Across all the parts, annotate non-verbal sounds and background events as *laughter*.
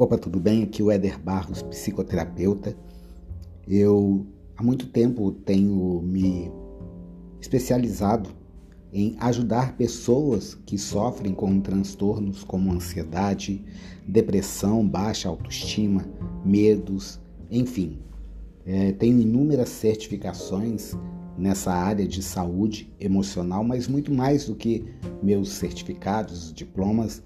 Opa, tudo bem? Aqui é o Éder Barros, psicoterapeuta. Eu há muito tempo tenho me especializado em ajudar pessoas que sofrem com transtornos como ansiedade, depressão, baixa autoestima, medos, enfim. É, tenho inúmeras certificações nessa área de saúde emocional, mas muito mais do que meus certificados, diplomas,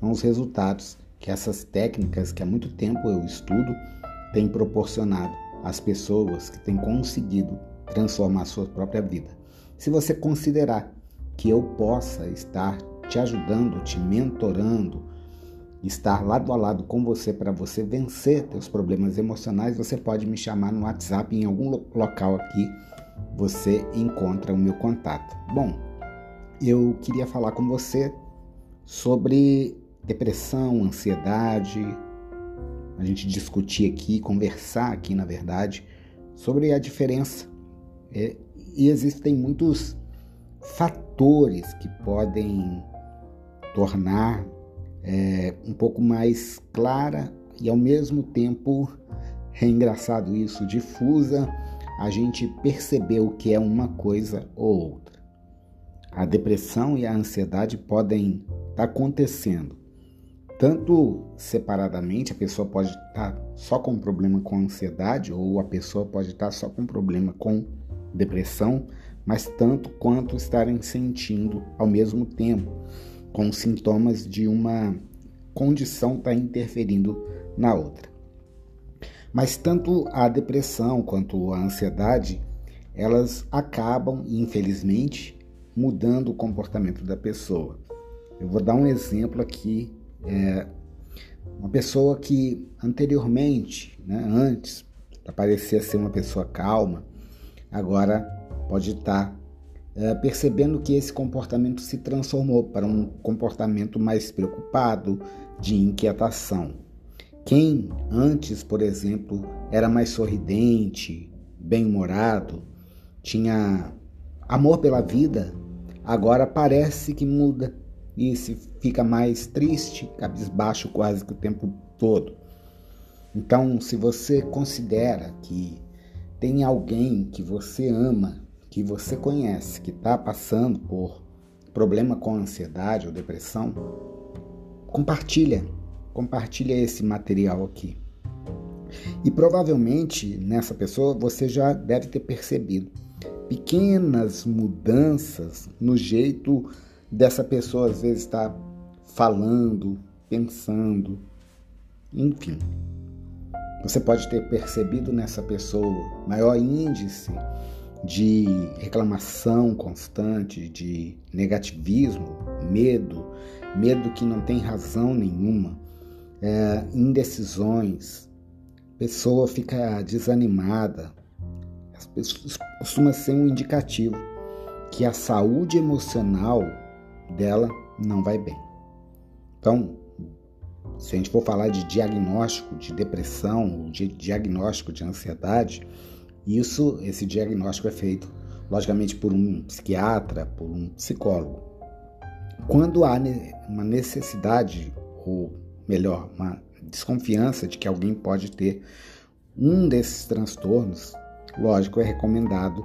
são os resultados que essas técnicas que há muito tempo eu estudo têm proporcionado às pessoas que têm conseguido transformar sua própria vida. Se você considerar que eu possa estar te ajudando, te mentorando, estar lado a lado com você para você vencer seus problemas emocionais, você pode me chamar no WhatsApp em algum local aqui você encontra o meu contato. Bom, eu queria falar com você sobre depressão, ansiedade, a gente discutir aqui, conversar aqui, na verdade, sobre a diferença. É, e existem muitos fatores que podem tornar é, um pouco mais clara e ao mesmo tempo *laughs* é engraçado isso, difusa, a gente perceber o que é uma coisa ou outra. A depressão e a ansiedade podem estar acontecendo tanto separadamente, a pessoa pode estar só com problema com ansiedade ou a pessoa pode estar só com problema com depressão, mas tanto quanto estarem sentindo ao mesmo tempo, com sintomas de uma condição está interferindo na outra. Mas tanto a depressão quanto a ansiedade, elas acabam, infelizmente, mudando o comportamento da pessoa. Eu vou dar um exemplo aqui é, uma pessoa que anteriormente, né, antes, parecia ser uma pessoa calma, agora pode estar é, percebendo que esse comportamento se transformou para um comportamento mais preocupado, de inquietação. Quem antes, por exemplo, era mais sorridente, bem-humorado, tinha amor pela vida, agora parece que muda e se fica mais triste, cabisbaixo quase que o tempo todo. Então, se você considera que tem alguém que você ama, que você conhece, que está passando por problema com ansiedade ou depressão, compartilha, compartilha esse material aqui. E provavelmente nessa pessoa você já deve ter percebido pequenas mudanças no jeito dessa pessoa às vezes estar tá falando, pensando, enfim. Você pode ter percebido nessa pessoa maior índice de reclamação constante, de negativismo, medo, medo que não tem razão nenhuma, é, indecisões, pessoa fica desanimada. As pessoas costuma ser um indicativo que a saúde emocional dela não vai bem. Então, se a gente for falar de diagnóstico de depressão, de diagnóstico de ansiedade, isso, esse diagnóstico é feito, logicamente, por um psiquiatra, por um psicólogo. Quando há uma necessidade, ou melhor, uma desconfiança de que alguém pode ter um desses transtornos, lógico, é recomendado,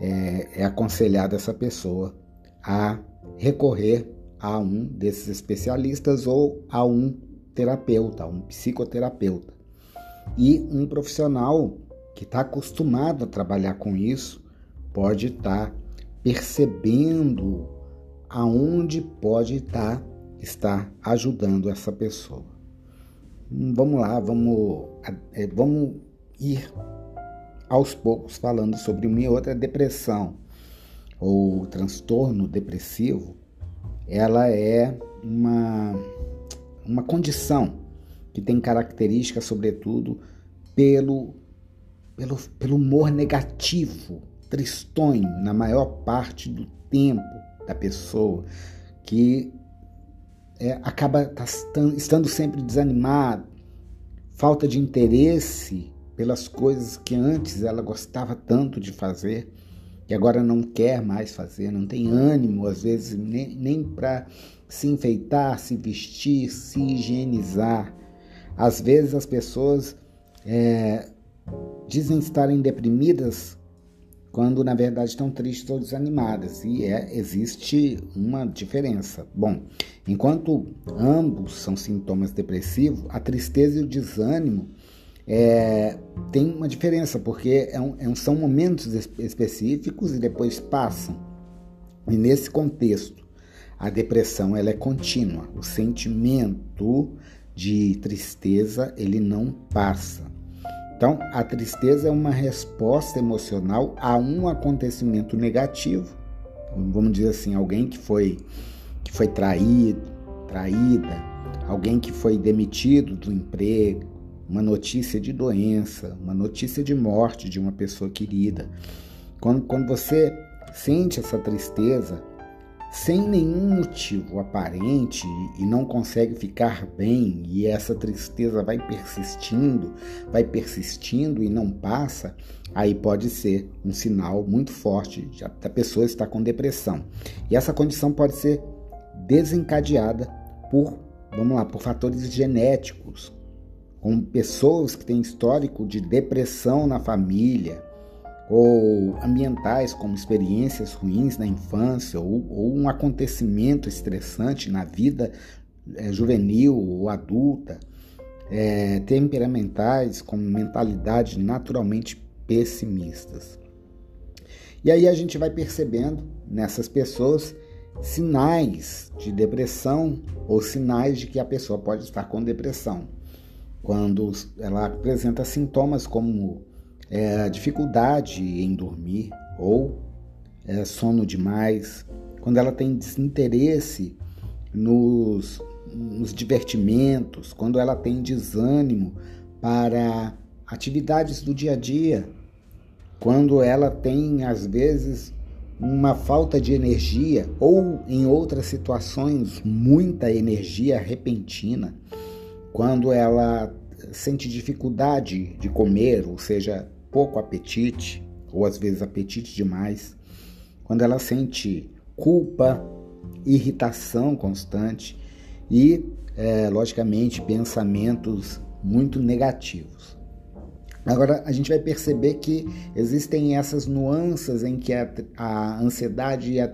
é, é aconselhado essa pessoa a recorrer a um desses especialistas ou a um terapeuta, um psicoterapeuta. E um profissional que está acostumado a trabalhar com isso pode estar tá percebendo aonde pode estar, tá, estar ajudando essa pessoa. Hum, vamos lá, vamos, é, vamos ir aos poucos falando sobre uma e outra depressão ou transtorno depressivo, ela é uma, uma condição que tem características, sobretudo, pelo, pelo, pelo humor negativo, tristonho, na maior parte do tempo da pessoa, que é, acaba tá estando sempre desanimado, falta de interesse pelas coisas que antes ela gostava tanto de fazer que agora não quer mais fazer, não tem ânimo, às vezes, nem, nem para se enfeitar, se vestir, se higienizar. Às vezes as pessoas é, dizem estarem deprimidas quando na verdade estão tristes ou desanimadas e é, existe uma diferença. Bom, enquanto ambos são sintomas depressivos, a tristeza e o desânimo é, tem uma diferença porque é um, é um, são momentos específicos e depois passam. E nesse contexto, a depressão ela é contínua. O sentimento de tristeza ele não passa. Então, a tristeza é uma resposta emocional a um acontecimento negativo. Vamos dizer assim, alguém que foi que foi traído, traída, alguém que foi demitido do emprego, uma notícia de doença, uma notícia de morte de uma pessoa querida. Quando, quando você sente essa tristeza, sem nenhum motivo aparente e não consegue ficar bem e essa tristeza vai persistindo, vai persistindo e não passa, aí pode ser um sinal muito forte de a pessoa estar com depressão. E essa condição pode ser desencadeada por, vamos lá, por fatores genéticos, como pessoas que têm histórico de depressão na família, ou ambientais, como experiências ruins na infância ou, ou um acontecimento estressante na vida é, juvenil ou adulta, é, temperamentais, com mentalidade naturalmente pessimistas. E aí a gente vai percebendo nessas pessoas sinais de depressão ou sinais de que a pessoa pode estar com depressão. Quando ela apresenta sintomas como é, dificuldade em dormir ou é, sono demais, quando ela tem desinteresse nos, nos divertimentos, quando ela tem desânimo para atividades do dia a dia, quando ela tem às vezes uma falta de energia ou em outras situações muita energia repentina, quando ela sente dificuldade de comer, ou seja, pouco apetite, ou às vezes apetite demais, quando ela sente culpa, irritação constante e, é, logicamente, pensamentos muito negativos. Agora, a gente vai perceber que existem essas nuances em que a, a ansiedade e a,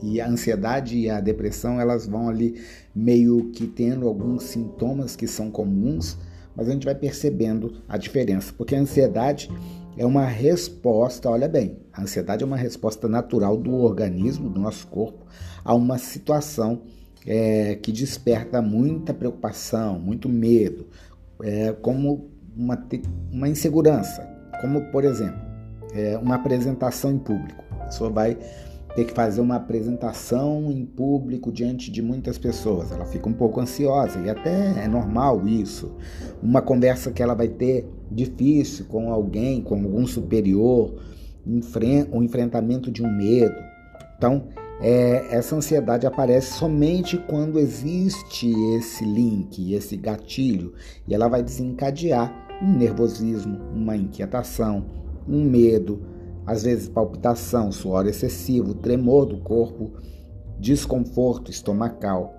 e a ansiedade e a depressão elas vão ali meio que tendo alguns sintomas que são comuns, mas a gente vai percebendo a diferença, porque a ansiedade é uma resposta, olha bem, a ansiedade é uma resposta natural do organismo, do nosso corpo, a uma situação é, que desperta muita preocupação, muito medo, é, como uma, uma insegurança, como por exemplo, é, uma apresentação em público. A pessoa vai ter que fazer uma apresentação em público diante de muitas pessoas. Ela fica um pouco ansiosa e até é normal isso. Uma conversa que ela vai ter difícil com alguém, com algum superior, o enfrentamento de um medo. Então, é, essa ansiedade aparece somente quando existe esse link, esse gatilho, e ela vai desencadear um nervosismo, uma inquietação, um medo, às vezes palpitação, suor excessivo, tremor do corpo, desconforto estomacal.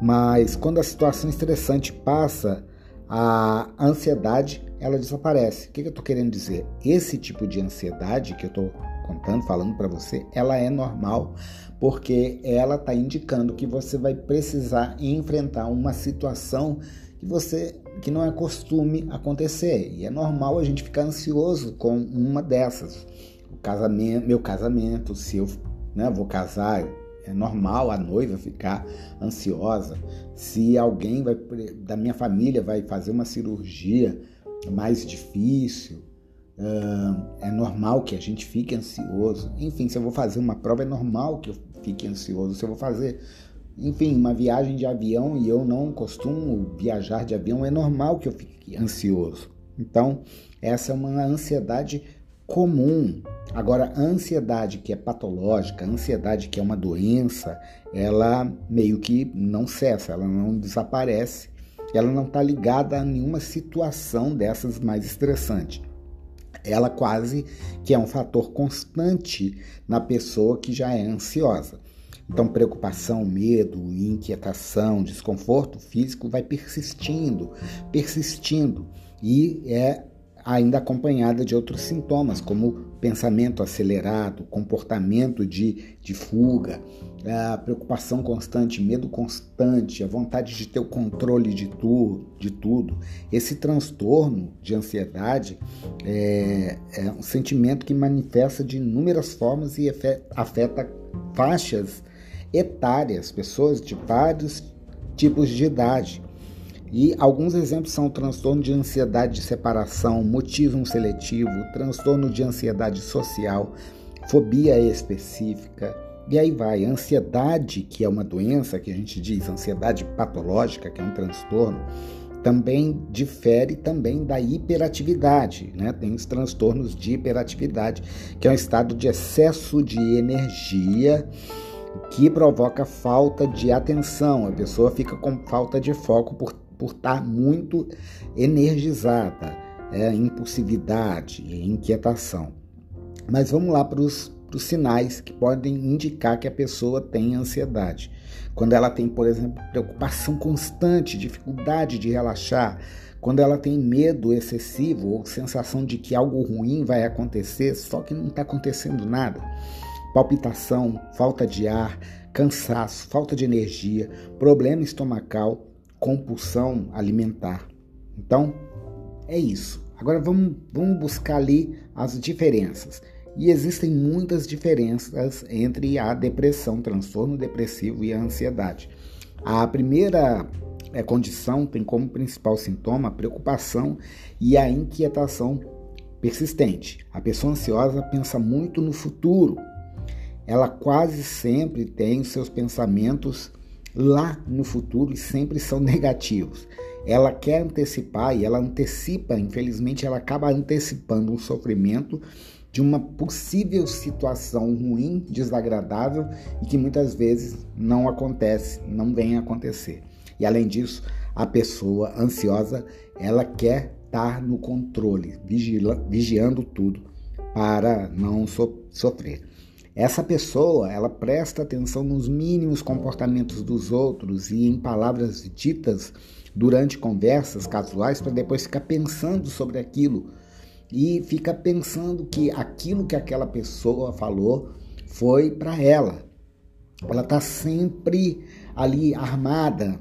Mas quando a situação estressante passa, a ansiedade ela desaparece. O que eu estou querendo dizer? Esse tipo de ansiedade que eu estou contando, falando para você, ela é normal porque ela está indicando que você vai precisar enfrentar uma situação que você que não é costume acontecer. E é normal a gente ficar ansioso com uma dessas. O casamento, meu casamento, se eu né, vou casar, é normal a noiva ficar ansiosa. Se alguém vai, da minha família vai fazer uma cirurgia mais difícil, é normal que a gente fique ansioso. Enfim, se eu vou fazer uma prova, é normal que eu fique ansioso. Se eu vou fazer enfim, uma viagem de avião e eu não costumo viajar de avião, é normal que eu fique ansioso. Então, essa é uma ansiedade comum. Agora, a ansiedade que é patológica, a ansiedade que é uma doença, ela meio que não cessa, ela não desaparece, ela não está ligada a nenhuma situação dessas mais estressante. Ela quase que é um fator constante na pessoa que já é ansiosa. Então, preocupação, medo, inquietação, desconforto físico vai persistindo, persistindo e é ainda acompanhada de outros sintomas, como pensamento acelerado, comportamento de, de fuga, a preocupação constante, medo constante, a vontade de ter o controle de, tu, de tudo. Esse transtorno de ansiedade é, é um sentimento que manifesta de inúmeras formas e afeta faixas etárias, pessoas de vários tipos de idade. E alguns exemplos são transtorno de ansiedade de separação, motismo seletivo, transtorno de ansiedade social, fobia específica, e aí vai. Ansiedade, que é uma doença que a gente diz, ansiedade patológica, que é um transtorno, também difere também da hiperatividade, né? Tem os transtornos de hiperatividade, que é um estado de excesso de energia que provoca falta de atenção. A pessoa fica com falta de foco por por estar muito energizada, é, impulsividade, inquietação. Mas vamos lá para os sinais que podem indicar que a pessoa tem ansiedade. Quando ela tem, por exemplo, preocupação constante, dificuldade de relaxar, quando ela tem medo excessivo ou sensação de que algo ruim vai acontecer, só que não está acontecendo nada. Palpitação, falta de ar, cansaço, falta de energia, problema estomacal, compulsão alimentar. Então, é isso. Agora vamos, vamos buscar ali as diferenças. E existem muitas diferenças entre a depressão, transtorno depressivo e a ansiedade. A primeira é, condição tem como principal sintoma a preocupação e a inquietação persistente. A pessoa ansiosa pensa muito no futuro. Ela quase sempre tem seus pensamentos lá no futuro e sempre são *laughs* negativos. Ela quer antecipar e ela antecipa, infelizmente, ela acaba antecipando um sofrimento de uma possível situação ruim, desagradável e que muitas vezes não acontece, não vem acontecer. E além disso, a pessoa ansiosa, ela quer estar no controle, vigiando tudo para não so sofrer. Essa pessoa, ela presta atenção nos mínimos comportamentos dos outros e em palavras ditas durante conversas casuais para depois ficar pensando sobre aquilo e fica pensando que aquilo que aquela pessoa falou foi para ela. Ela está sempre ali armada.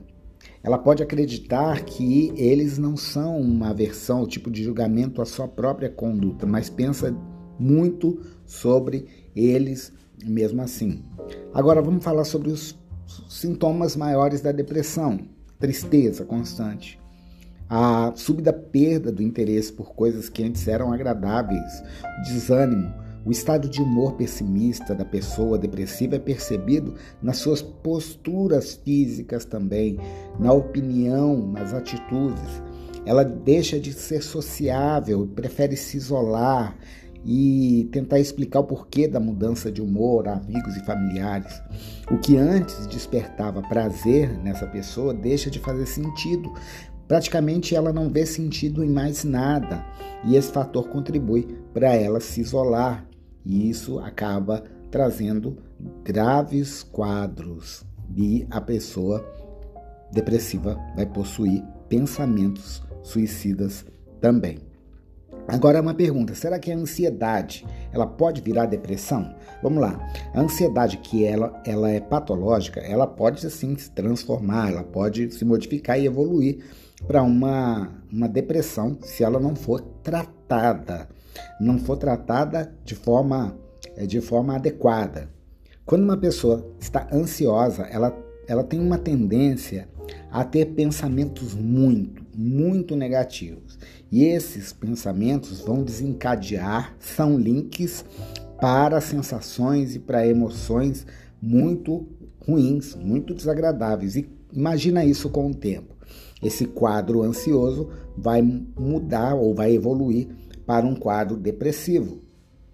Ela pode acreditar que eles não são uma aversão, o tipo de julgamento à sua própria conduta, mas pensa muito sobre eles mesmo assim. Agora vamos falar sobre os sintomas maiores da depressão: tristeza constante, a súbita perda do interesse por coisas que antes eram agradáveis, desânimo, o estado de humor pessimista da pessoa depressiva é percebido nas suas posturas físicas também, na opinião, nas atitudes. Ela deixa de ser sociável, prefere se isolar, e tentar explicar o porquê da mudança de humor a amigos e familiares. O que antes despertava prazer nessa pessoa deixa de fazer sentido. Praticamente ela não vê sentido em mais nada e esse fator contribui para ela se isolar e isso acaba trazendo graves quadros e a pessoa depressiva vai possuir pensamentos suicidas também. Agora uma pergunta, será que a ansiedade, ela pode virar depressão? Vamos lá. A ansiedade que ela, ela é patológica, ela pode assim se transformar, ela pode se modificar e evoluir para uma, uma depressão se ela não for tratada, não for tratada de forma, é, de forma adequada. Quando uma pessoa está ansiosa, ela, ela tem uma tendência a ter pensamentos muito, muito negativos. E esses pensamentos vão desencadear, são links para sensações e para emoções muito ruins, muito desagradáveis. E imagina isso com o tempo. Esse quadro ansioso vai mudar ou vai evoluir para um quadro depressivo.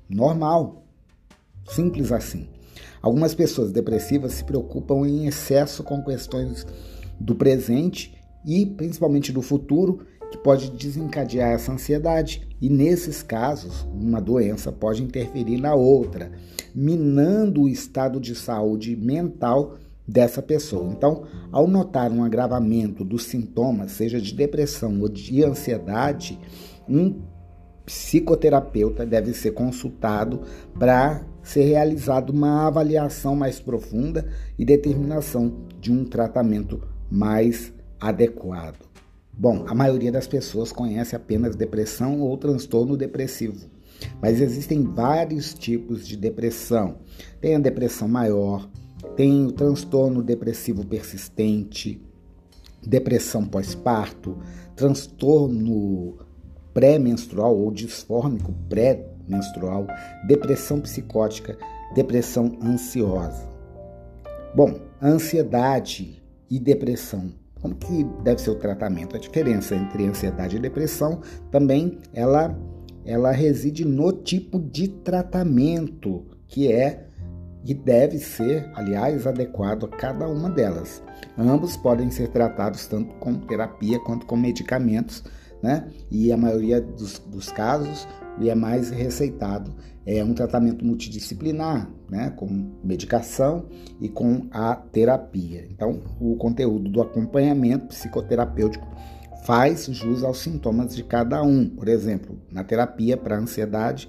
Normal. Simples assim. Algumas pessoas depressivas se preocupam em excesso com questões do presente e principalmente do futuro que pode desencadear essa ansiedade. E nesses casos, uma doença pode interferir na outra, minando o estado de saúde mental dessa pessoa. Então, ao notar um agravamento dos sintomas, seja de depressão ou de ansiedade, um psicoterapeuta deve ser consultado para ser realizada uma avaliação mais profunda e determinação de um tratamento mais adequado. Bom, a maioria das pessoas conhece apenas depressão ou transtorno depressivo, mas existem vários tipos de depressão. Tem a depressão maior, tem o transtorno depressivo persistente, depressão pós-parto, transtorno pré-menstrual ou disfórmico pré-menstrual, depressão psicótica, depressão ansiosa. Bom, ansiedade e depressão. Como que deve ser o tratamento? A diferença entre ansiedade e depressão também ela ela reside no tipo de tratamento que é e deve ser, aliás, adequado a cada uma delas. Ambos podem ser tratados tanto com terapia quanto com medicamentos, né? E a maioria dos, dos casos, e é mais receitado, é um tratamento multidisciplinar, né? Com medicação e com a terapia. Então, o conteúdo do acompanhamento psicoterapêutico faz jus aos sintomas de cada um. Por exemplo, na terapia para ansiedade,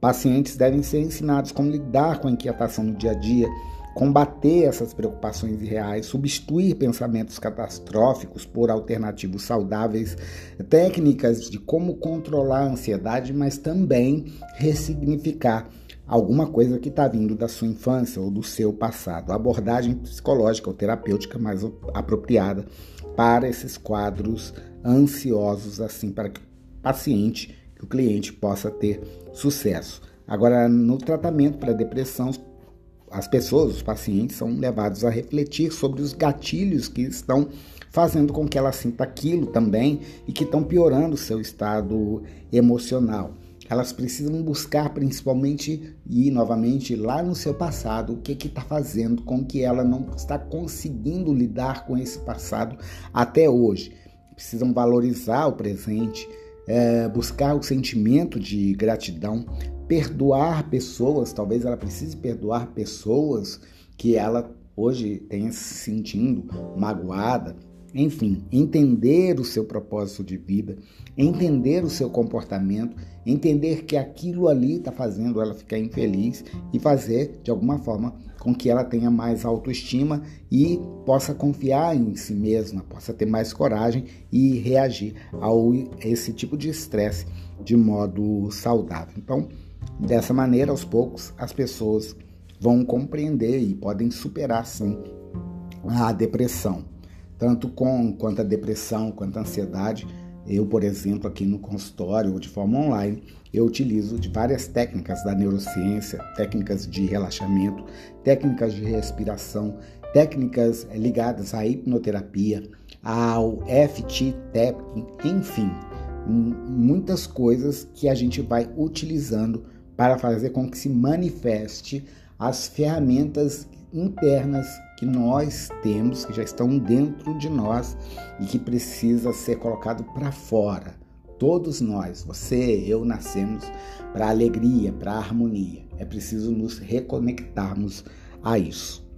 Pacientes devem ser ensinados como lidar com a inquietação no dia a dia, combater essas preocupações irreais, substituir pensamentos catastróficos por alternativos saudáveis, técnicas de como controlar a ansiedade, mas também ressignificar alguma coisa que está vindo da sua infância ou do seu passado. A abordagem psicológica ou terapêutica mais apropriada para esses quadros ansiosos, assim, para que o paciente que o cliente possa ter sucesso. Agora, no tratamento para depressão, as pessoas, os pacientes, são levados a refletir sobre os gatilhos que estão fazendo com que ela sinta aquilo também e que estão piorando o seu estado emocional. Elas precisam buscar principalmente e novamente lá no seu passado o que está fazendo com que ela não está conseguindo lidar com esse passado até hoje. Precisam valorizar o presente, é, buscar o sentimento de gratidão, perdoar pessoas, talvez ela precise perdoar pessoas que ela hoje tenha se sentindo magoada, enfim, entender o seu propósito de vida, entender o seu comportamento, entender que aquilo ali está fazendo ela ficar infeliz e fazer de alguma forma com que ela tenha mais autoestima e possa confiar em si mesma, possa ter mais coragem e reagir a esse tipo de estresse de modo saudável. Então, dessa maneira, aos poucos, as pessoas vão compreender e podem superar sim a depressão tanto com quanto a depressão, quanto a ansiedade. Eu, por exemplo, aqui no consultório ou de forma online, eu utilizo de várias técnicas da neurociência, técnicas de relaxamento, técnicas de respiração, técnicas ligadas à hipnoterapia, ao FT enfim, muitas coisas que a gente vai utilizando para fazer com que se manifeste as ferramentas internas que nós temos, que já estão dentro de nós e que precisa ser colocado para fora. Todos nós, você, eu, nascemos para alegria, para harmonia. É preciso nos reconectarmos a isso.